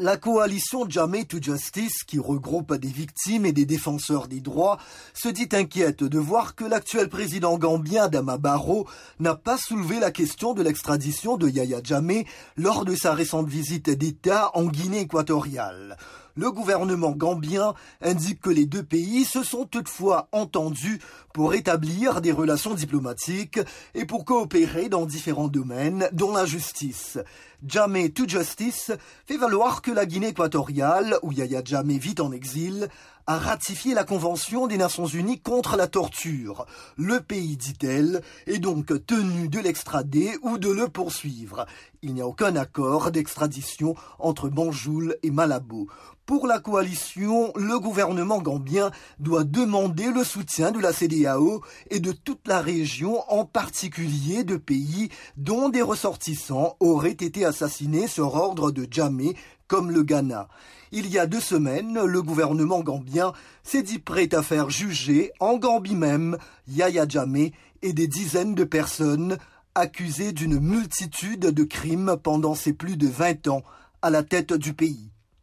La coalition Jamé to Justice, qui regroupe des victimes et des défenseurs des droits, se dit inquiète de voir que l'actuel président gambien Dama Barrow n'a pas soulevé la question de l'extradition de Yaya Jamé lors de sa récente visite d'État en Guinée équatoriale. Le gouvernement gambien indique que les deux pays se sont toutefois entendus pour établir des relations diplomatiques et pour coopérer dans différents domaines, dont la justice. Jamé to Justice fait valoir que la Guinée équatoriale, où Yaya Jamé vit en exil, a ratifié la Convention des Nations Unies contre la torture. Le pays, dit-elle, est donc tenu de l'extrader ou de le poursuivre. Il n'y a aucun accord d'extradition entre Banjul et Malabo. Pour la coalition, le gouvernement gambien doit demander le soutien de la CDAO et de toute la région, en particulier de pays dont des ressortissants auraient été assassinés sur ordre de Djamé, comme le Ghana. Il y a deux semaines, le gouvernement gambien s'est dit prêt à faire juger, en Gambie même, Yaya Djamé et des dizaines de personnes accusées d'une multitude de crimes pendant ces plus de 20 ans à la tête du pays.